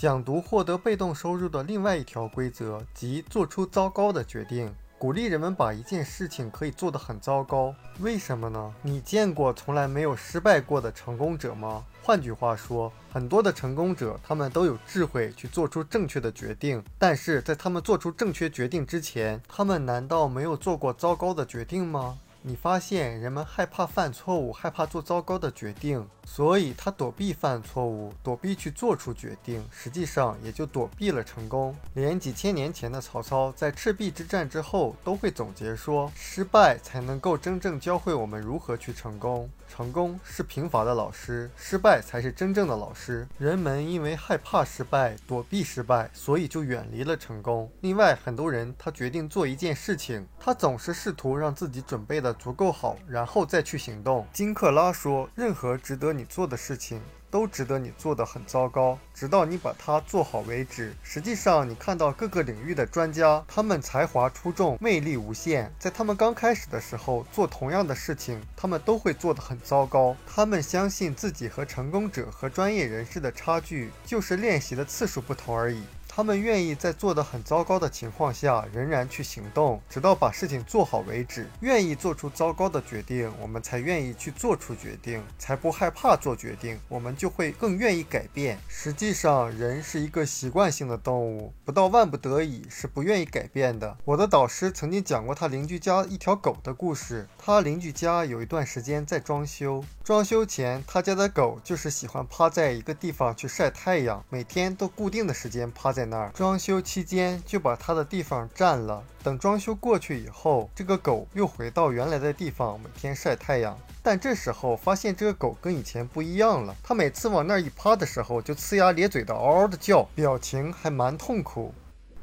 讲读获得被动收入的另外一条规则，即做出糟糕的决定。鼓励人们把一件事情可以做得很糟糕，为什么呢？你见过从来没有失败过的成功者吗？换句话说，很多的成功者，他们都有智慧去做出正确的决定，但是在他们做出正确决定之前，他们难道没有做过糟糕的决定吗？你发现人们害怕犯错误，害怕做糟糕的决定。所以他躲避犯错误，躲避去做出决定，实际上也就躲避了成功。连几千年前的曹操在赤壁之战之后都会总结说：失败才能够真正教会我们如何去成功。成功是贫乏的老师，失败才是真正的老师。人们因为害怕失败，躲避失败，所以就远离了成功。另外，很多人他决定做一件事情，他总是试图让自己准备的足够好，然后再去行动。金克拉说：任何值得你。做的事情都值得你做得很糟糕，直到你把它做好为止。实际上，你看到各个领域的专家，他们才华出众，魅力无限。在他们刚开始的时候做同样的事情，他们都会做得很糟糕。他们相信自己和成功者和专业人士的差距就是练习的次数不同而已。他们愿意在做得很糟糕的情况下，仍然去行动，直到把事情做好为止。愿意做出糟糕的决定，我们才愿意去做出决定，才不害怕做决定，我们就会更愿意改变。实际上，人是一个习惯性的动物，不到万不得已是不愿意改变的。我的导师曾经讲过他邻居家一条狗的故事。他邻居家有一段时间在装修，装修前他家的狗就是喜欢趴在一个地方去晒太阳，每天都固定的时间趴在。在那儿装修期间就把他的地方占了。等装修过去以后，这个狗又回到原来的地方，每天晒太阳。但这时候发现这个狗跟以前不一样了，它每次往那儿一趴的时候，就呲牙咧嘴的嗷嗷的叫，表情还蛮痛苦。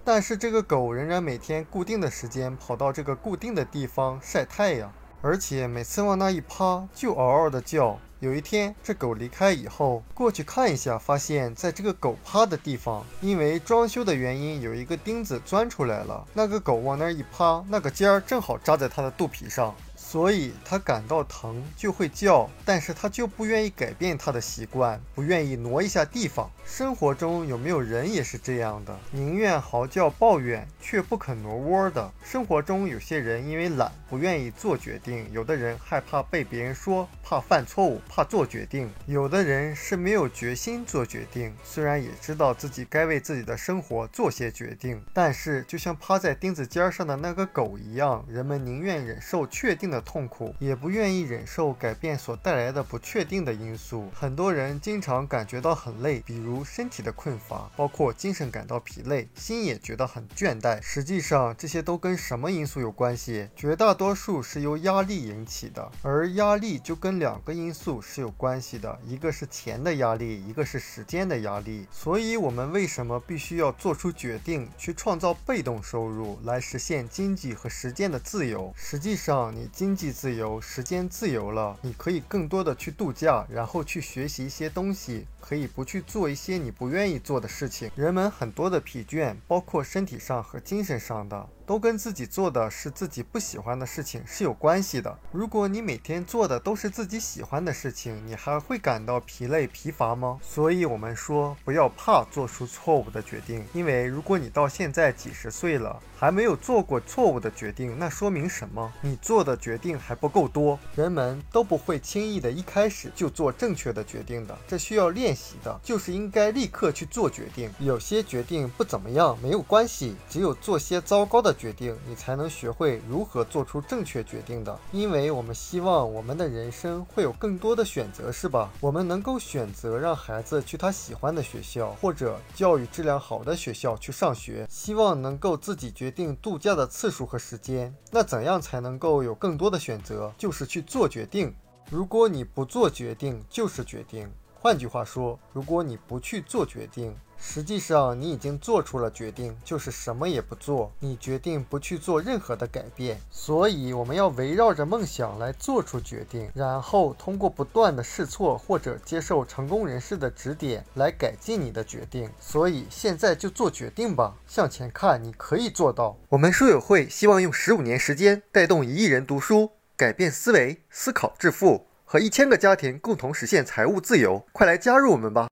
但是这个狗仍然每天固定的时间跑到这个固定的地方晒太阳，而且每次往那一趴就嗷嗷的叫。有一天，这狗离开以后，过去看一下，发现在这个狗趴的地方，因为装修的原因，有一个钉子钻出来了。那个狗往那一趴，那个尖儿正好扎在它的肚皮上。所以它感到疼就会叫，但是它就不愿意改变它的习惯，不愿意挪一下地方。生活中有没有人也是这样的，宁愿嚎叫抱怨，却不肯挪窝的？生活中有些人因为懒，不愿意做决定；有的人害怕被别人说，怕犯错误，怕做决定；有的人是没有决心做决定，虽然也知道自己该为自己的生活做些决定，但是就像趴在钉子尖上的那个狗一样，人们宁愿忍受确定的。的痛苦也不愿意忍受改变所带来的不确定的因素。很多人经常感觉到很累，比如身体的困乏，包括精神感到疲累，心也觉得很倦怠。实际上，这些都跟什么因素有关系？绝大多数是由压力引起的，而压力就跟两个因素是有关系的，一个是钱的压力，一个是时间的压力。所以，我们为什么必须要做出决定，去创造被动收入，来实现经济和时间的自由？实际上，你经经济自由，时间自由了，你可以更多的去度假，然后去学习一些东西，可以不去做一些你不愿意做的事情。人们很多的疲倦，包括身体上和精神上的。都跟自己做的是自己不喜欢的事情是有关系的。如果你每天做的都是自己喜欢的事情，你还会感到疲累疲乏吗？所以，我们说不要怕做出错误的决定，因为如果你到现在几十岁了还没有做过错误的决定，那说明什么？你做的决定还不够多。人们都不会轻易的一开始就做正确的决定的，这需要练习的，就是应该立刻去做决定。有些决定不怎么样没有关系，只有做些糟糕的。决定，你才能学会如何做出正确决定的。因为我们希望我们的人生会有更多的选择，是吧？我们能够选择让孩子去他喜欢的学校，或者教育质量好的学校去上学。希望能够自己决定度假的次数和时间。那怎样才能够有更多的选择？就是去做决定。如果你不做决定，就是决定。换句话说，如果你不去做决定，实际上，你已经做出了决定，就是什么也不做。你决定不去做任何的改变，所以我们要围绕着梦想来做出决定，然后通过不断的试错或者接受成功人士的指点来改进你的决定。所以现在就做决定吧，向前看，你可以做到。我们书友会希望用十五年时间带动一亿人读书，改变思维，思考致富，和一千个家庭共同实现财务自由。快来加入我们吧！